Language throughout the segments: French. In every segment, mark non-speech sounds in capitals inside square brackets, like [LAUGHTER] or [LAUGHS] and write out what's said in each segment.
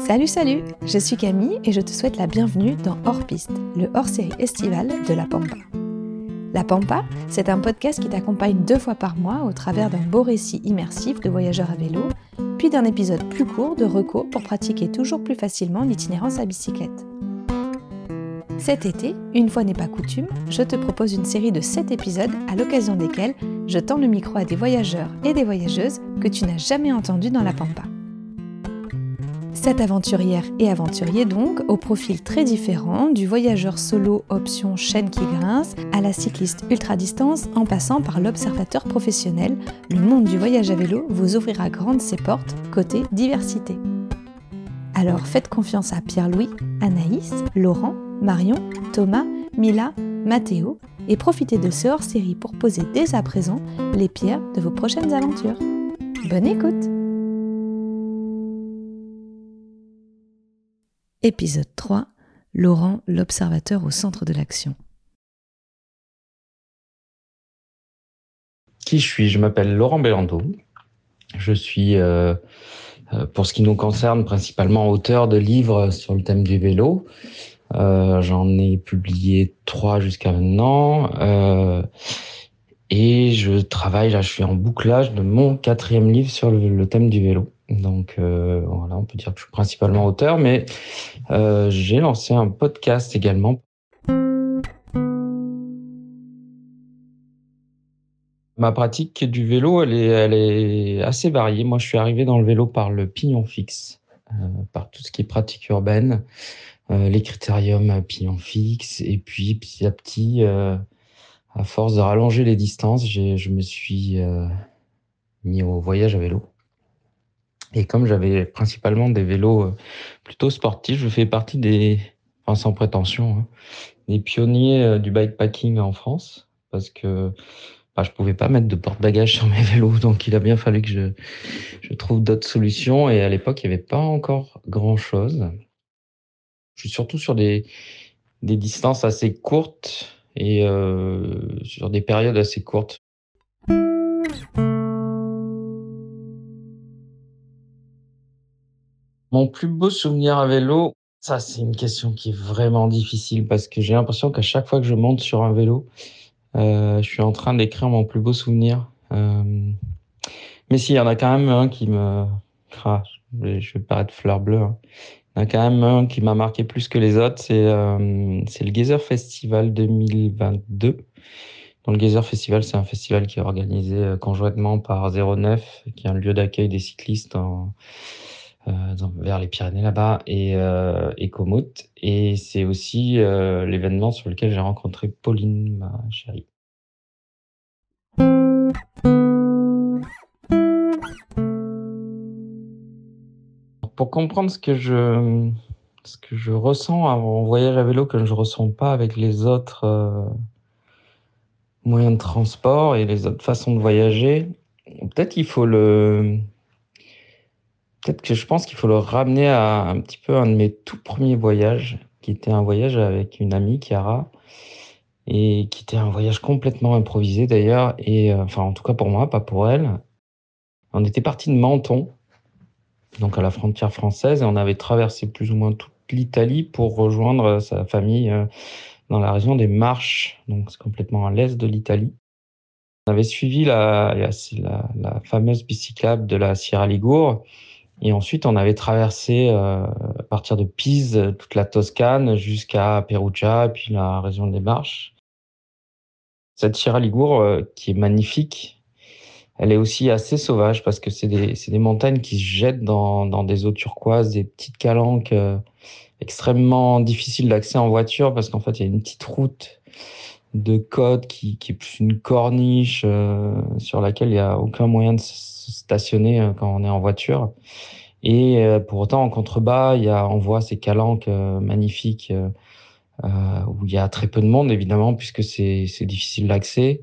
Salut, salut, je suis Camille et je te souhaite la bienvenue dans Hors Piste, le hors-série estival de La Pampa. La Pampa, c'est un podcast qui t'accompagne deux fois par mois au travers d'un beau récit immersif de voyageurs à vélo, puis d'un épisode plus court de recours pour pratiquer toujours plus facilement l'itinérance à bicyclette. Cet été, une fois n'est pas coutume, je te propose une série de 7 épisodes à l'occasion desquels je tends le micro à des voyageurs et des voyageuses que tu n'as jamais entendus dans la Pampa. Cette aventurière et aventurier donc, au profil très différent, du voyageur solo option chaîne qui grince à la cycliste ultra-distance en passant par l'observateur professionnel, le monde du voyage à vélo vous ouvrira grandes ses portes côté diversité. Alors faites confiance à Pierre-Louis, Anaïs, Laurent, Marion, Thomas, Mila, Mathéo et profitez de ce hors-série pour poser dès à présent les pierres de vos prochaines aventures. Bonne écoute Épisode 3 Laurent, l'observateur au centre de l'action. Qui je suis Je m'appelle Laurent Bellando. Je suis, euh, euh, pour ce qui nous concerne, principalement auteur de livres sur le thème du vélo. Euh, j'en ai publié trois jusqu'à maintenant. Et je travaille, là, je suis en bouclage de mon quatrième livre sur le, thème du vélo. Donc euh, voilà, on peut dire que je suis principalement auteur, mais j'ai lancé un podcast également. Ma pratique du vélo, elle est, elle est assez variée. Moi, je suis arrivé dans le vélo par le pignon fixe, par tout ce qui est pratique urbaine. Euh, les critériums pignon fixe. Et puis, petit à petit, euh, à force de rallonger les distances, je me suis euh, mis au voyage à vélo. Et comme j'avais principalement des vélos plutôt sportifs, je fais partie des, enfin sans prétention, hein, des pionniers du bikepacking en France, parce que bah, je pouvais pas mettre de porte-bagages [LAUGHS] sur mes vélos, donc il a bien fallu que je, je trouve d'autres solutions. Et à l'époque, il n'y avait pas encore grand-chose. Je suis surtout sur des, des distances assez courtes et euh, sur des périodes assez courtes. Mon plus beau souvenir à vélo, ça c'est une question qui est vraiment difficile parce que j'ai l'impression qu'à chaque fois que je monte sur un vélo, euh, je suis en train d'écrire mon plus beau souvenir. Euh, mais si, il y en a quand même un qui me... Ah, je vais paraître fleur bleue. Hein. Il y en a quand même un qui m'a marqué plus que les autres, c'est euh, le Geyser Festival 2022. Donc, le Geyser Festival, c'est un festival qui est organisé conjointement par 09, qui est un lieu d'accueil des cyclistes en, euh, vers les Pyrénées là-bas, et, euh, et c'est aussi euh, l'événement sur lequel j'ai rencontré Pauline, ma chérie. pour comprendre ce que je ce que je ressens en voyage à vélo que je ressens pas avec les autres euh, moyens de transport et les autres façons de voyager, peut-être qu'il faut le peut-être que je pense qu'il faut le ramener à un petit peu un de mes tout premiers voyages qui était un voyage avec une amie Chiara et qui était un voyage complètement improvisé d'ailleurs et euh, enfin en tout cas pour moi, pas pour elle. On était parti de Menton donc à la frontière française, et on avait traversé plus ou moins toute l'Italie pour rejoindre sa famille euh, dans la région des Marches, donc c'est complètement à l'est de l'Italie. On avait suivi la, la, fameuse bicyclable de la Sierra Ligure, et ensuite on avait traversé euh, à partir de Pise toute la Toscane jusqu'à Perugia, puis la région des Marches. Cette Sierra Ligure qui est magnifique, elle est aussi assez sauvage parce que c'est des, montagnes qui se jettent dans, des eaux turquoises, des petites calanques euh, extrêmement difficiles d'accès en voiture parce qu'en fait, il y a une petite route de côte qui, qui est plus une corniche euh, sur laquelle il n'y a aucun moyen de se stationner euh, quand on est en voiture. Et pour autant, en contrebas, il y a, on voit ces calanques magnifiques où il y a très peu de monde, évidemment, puisque c'est difficile d'accès.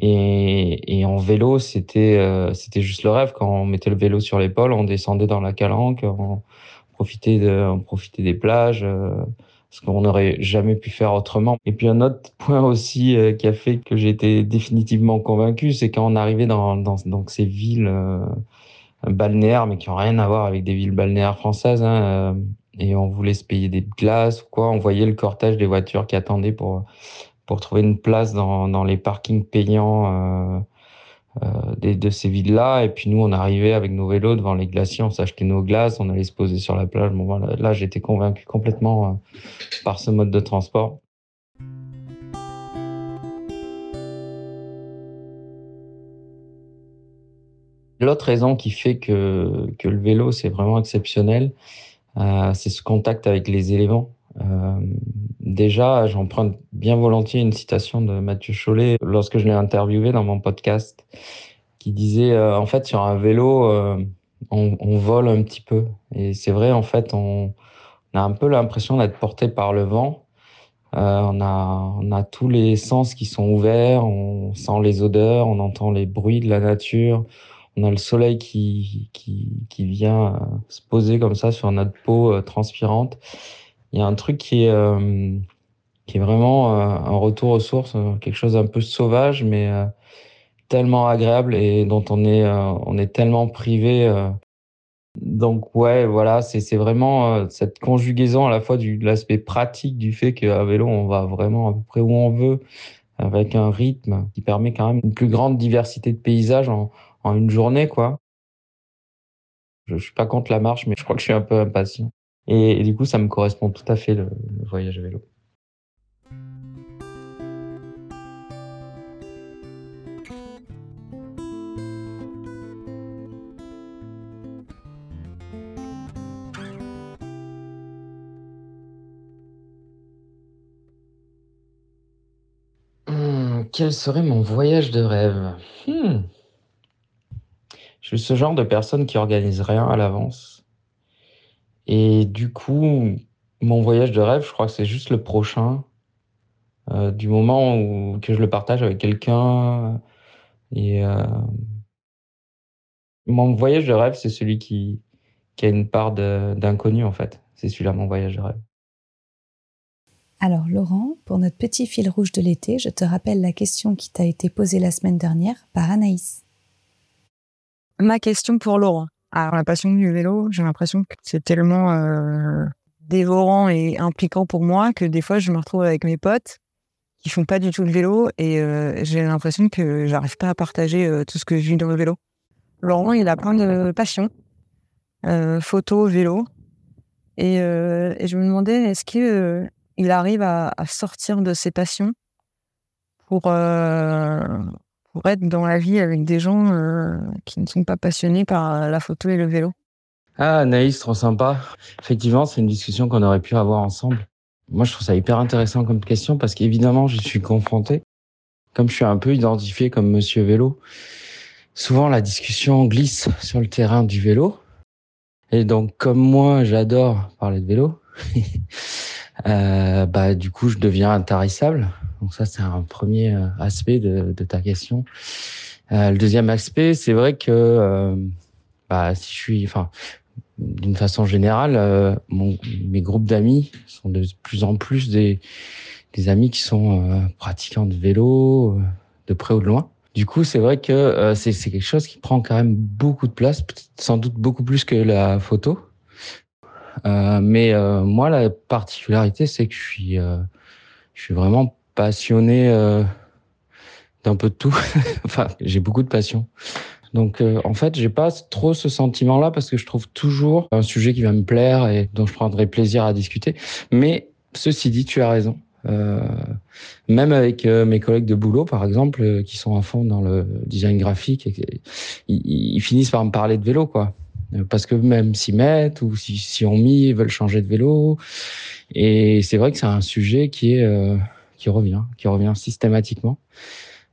Et, et, en vélo, c'était euh, c'était juste le rêve. Quand on mettait le vélo sur l'épaule, on descendait dans la calanque, on profitait, de, on profitait des plages, euh, ce qu'on n'aurait jamais pu faire autrement. Et puis un autre point aussi euh, qui a fait que j'ai été définitivement convaincu, c'est quand on arrivait dans, dans, dans ces villes balnéaires, mais qui n'ont rien à voir avec des villes balnéaires françaises. Hein, et on voulait se payer des glaces ou quoi. On voyait le cortège des voitures qui attendaient pour, pour trouver une place dans, dans les parkings payants euh, de ces villes-là. Et puis nous, on arrivait avec nos vélos devant les glaciers, on s'achetait nos glaces, on allait se poser sur la plage. Bon, voilà, là, j'étais convaincu complètement euh, par ce mode de transport. L'autre raison qui fait que, que le vélo, c'est vraiment exceptionnel, euh, c'est ce contact avec les éléments. Euh, déjà, j'emprunte bien volontiers une citation de Mathieu Chollet lorsque je l'ai interviewé dans mon podcast, qui disait euh, en fait sur un vélo, euh, on, on, vole un petit peu. Et c'est vrai, en fait, on, on a un peu l'impression d'être porté par le vent. Euh, on, a, on a tous les sens qui sont ouverts, on sent les odeurs, on entend les bruits de la nature, on a le soleil qui, qui, qui vient se poser comme ça sur notre peau transpirante il y a un truc qui est, euh, qui est vraiment euh, un retour aux sources, euh, quelque chose un peu sauvage, mais tellement agréable et dont on est, on est tellement privé. Donc ouais, voilà, c'est vraiment cette conjugaison à la fois du, de l'aspect pratique du fait qu'à vélo, on va vraiment à peu près où on veut, avec un rythme qui permet quand même une plus grande diversité de paysages en, en une journée, quoi. Je, je suis pas contre la marche, mais je crois que je suis un peu impatient. Et, du coup, ça me correspond tout à fait le, voyage à vélo. Quel serait mon voyage de rêve hmm. Je suis ce genre de personne qui organise rien à l'avance et du coup, mon voyage de rêve, je crois que c'est juste le prochain. Euh, du moment où que je le partage avec quelqu'un. Et euh, mon voyage de rêve, c'est celui qui, qui a une part d'inconnu en fait. C'est celui-là mon voyage de rêve. Alors Laurent, pour notre petit fil rouge de l'été, je te rappelle la question qui t'a été posée la semaine dernière par Anaïs. Ma question pour Laurent. Alors la passion du vélo, j'ai l'impression que c'est tellement euh, dévorant et impliquant pour moi que des fois je me retrouve avec mes potes qui font pas du tout le vélo et euh, j'ai l'impression que j'arrive pas à partager euh, tout ce que je vis dans le vélo. Laurent, il a plein de passions, photo, vélo, et, et, je me demandais est-ce que il arrive à, sortir de ses passions pour pour être dans la vie avec des gens euh, qui ne sont pas passionnés par la photo et le vélo. Ah, Naïs, trop sympa. Effectivement, c'est une discussion qu'on aurait pu avoir ensemble. Moi, je trouve ça hyper intéressant comme question parce qu'évidemment, je suis confronté. Comme je suis un peu identifié comme monsieur vélo, souvent la discussion glisse sur le terrain du vélo. Et donc, comme moi, j'adore parler de vélo, [LAUGHS] euh, bah, du coup, je deviens intarissable. Donc ça, c'est un premier euh, aspect de, ta question. Euh, le deuxième aspect, c'est vrai que euh, bah, si je suis, enfin, d'une façon générale, euh, mon, mes groupes d'amis sont de plus en plus des, des amis qui sont pratiquants de vélo, de près ou de loin. Du coup, c'est vrai que c'est quelque chose qui prend quand même beaucoup de place, sans doute beaucoup plus que la photo. Mais moi, la particularité, c'est que je suis, je suis vraiment passionné euh, d'un peu de tout. [LAUGHS] enfin, j'ai beaucoup de passion. Donc, euh, en fait, j'ai pas trop ce sentiment-là parce que je trouve toujours un sujet qui va me plaire et dont je prendrai plaisir à discuter. Mais ceci dit, tu as raison. Euh, même avec euh, mes collègues de boulot, par exemple, euh, qui sont à fond dans le design graphique, ils, ils, finissent par me parler de vélo, quoi. Parce que même s'y mettent ou si, si on mis, ils veulent changer de vélo. Et c'est vrai que c'est un sujet qui est qui revient, qui revient systématiquement.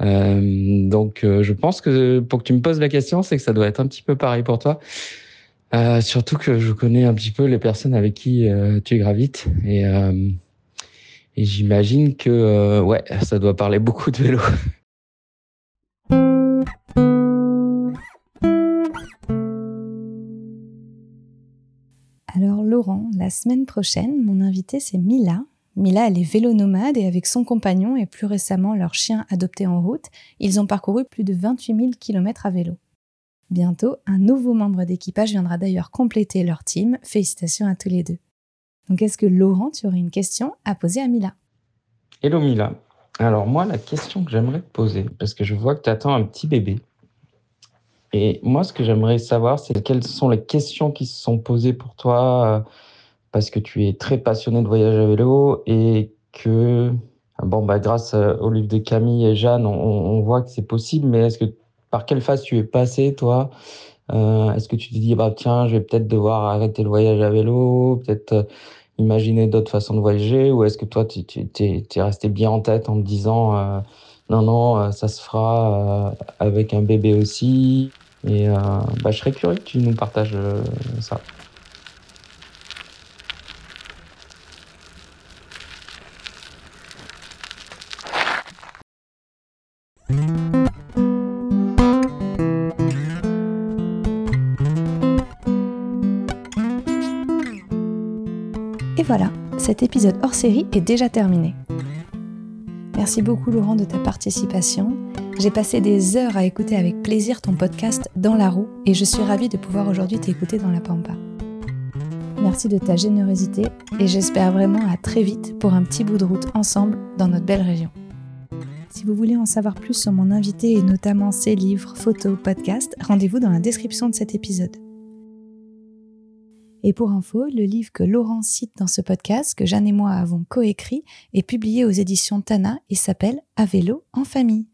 Euh, donc, euh, je pense que pour que tu me poses la question, c'est que ça doit être un petit peu pareil pour toi. Euh, surtout que je connais un petit peu les personnes avec qui euh, tu gravites et, euh, et j'imagine que ouais, ça doit parler beaucoup de vélo. [LAUGHS] La semaine prochaine, mon invité c'est Mila, Mila, elle est vélo nomade et avec son compagnon et plus récemment leur chien adopté en route, ils ont parcouru plus de 28 000 km à vélo. Bientôt, un nouveau membre d'équipage viendra d'ailleurs compléter leur team. Félicitations à tous les deux. Donc, est-ce que Laurent, tu aurais une question à poser à Mila? Hello Mila. Alors moi, la question que j'aimerais te poser, parce que je vois que tu attends un petit bébé, et moi, ce que j'aimerais savoir, c'est quelles sont les questions qui se sont posées pour toi, euh, parce que tu es très passionné de voyage à vélo et que, bon, bah, grâce euh, au livre de Camille et Jeanne, on, voit que c'est possible, mais est-ce que par quelle phase tu es passé, toi? Euh, Est-ce que tu te dis, bah, tiens, je vais peut-être devoir arrêter le voyage à vélo, peut-être imaginer d'autres façons de voyager, ou est-ce que toi, tu es, resté bien en tête en te disant, non, non, ça se fera avec un bébé aussi et euh, bah, je serais curieux que tu nous partages euh, ça. Et voilà, cet épisode hors série est déjà terminé. Merci beaucoup Laurent de ta participation j'ai passé des heures à écouter avec plaisir ton podcast Dans la roue et je suis ravie de pouvoir aujourd'hui t'écouter dans la pampa. Merci de ta générosité et j'espère vraiment à très vite pour un petit bout de route ensemble dans notre belle région. Si vous voulez en savoir plus sur mon invité et notamment ses livres, photos, podcasts, rendez-vous dans la description de cet épisode. Et pour info, le livre que Laurent cite dans ce podcast, que Jeanne et moi avons coécrit, est publié aux éditions Tana et s'appelle À vélo en famille.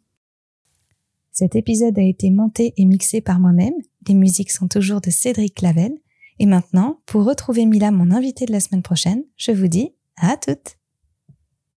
Cet épisode a été monté et mixé par moi-même. Les musiques sont toujours de Cédric Clavel. Et maintenant, pour retrouver Mila, mon invité de la semaine prochaine, je vous dis à toutes!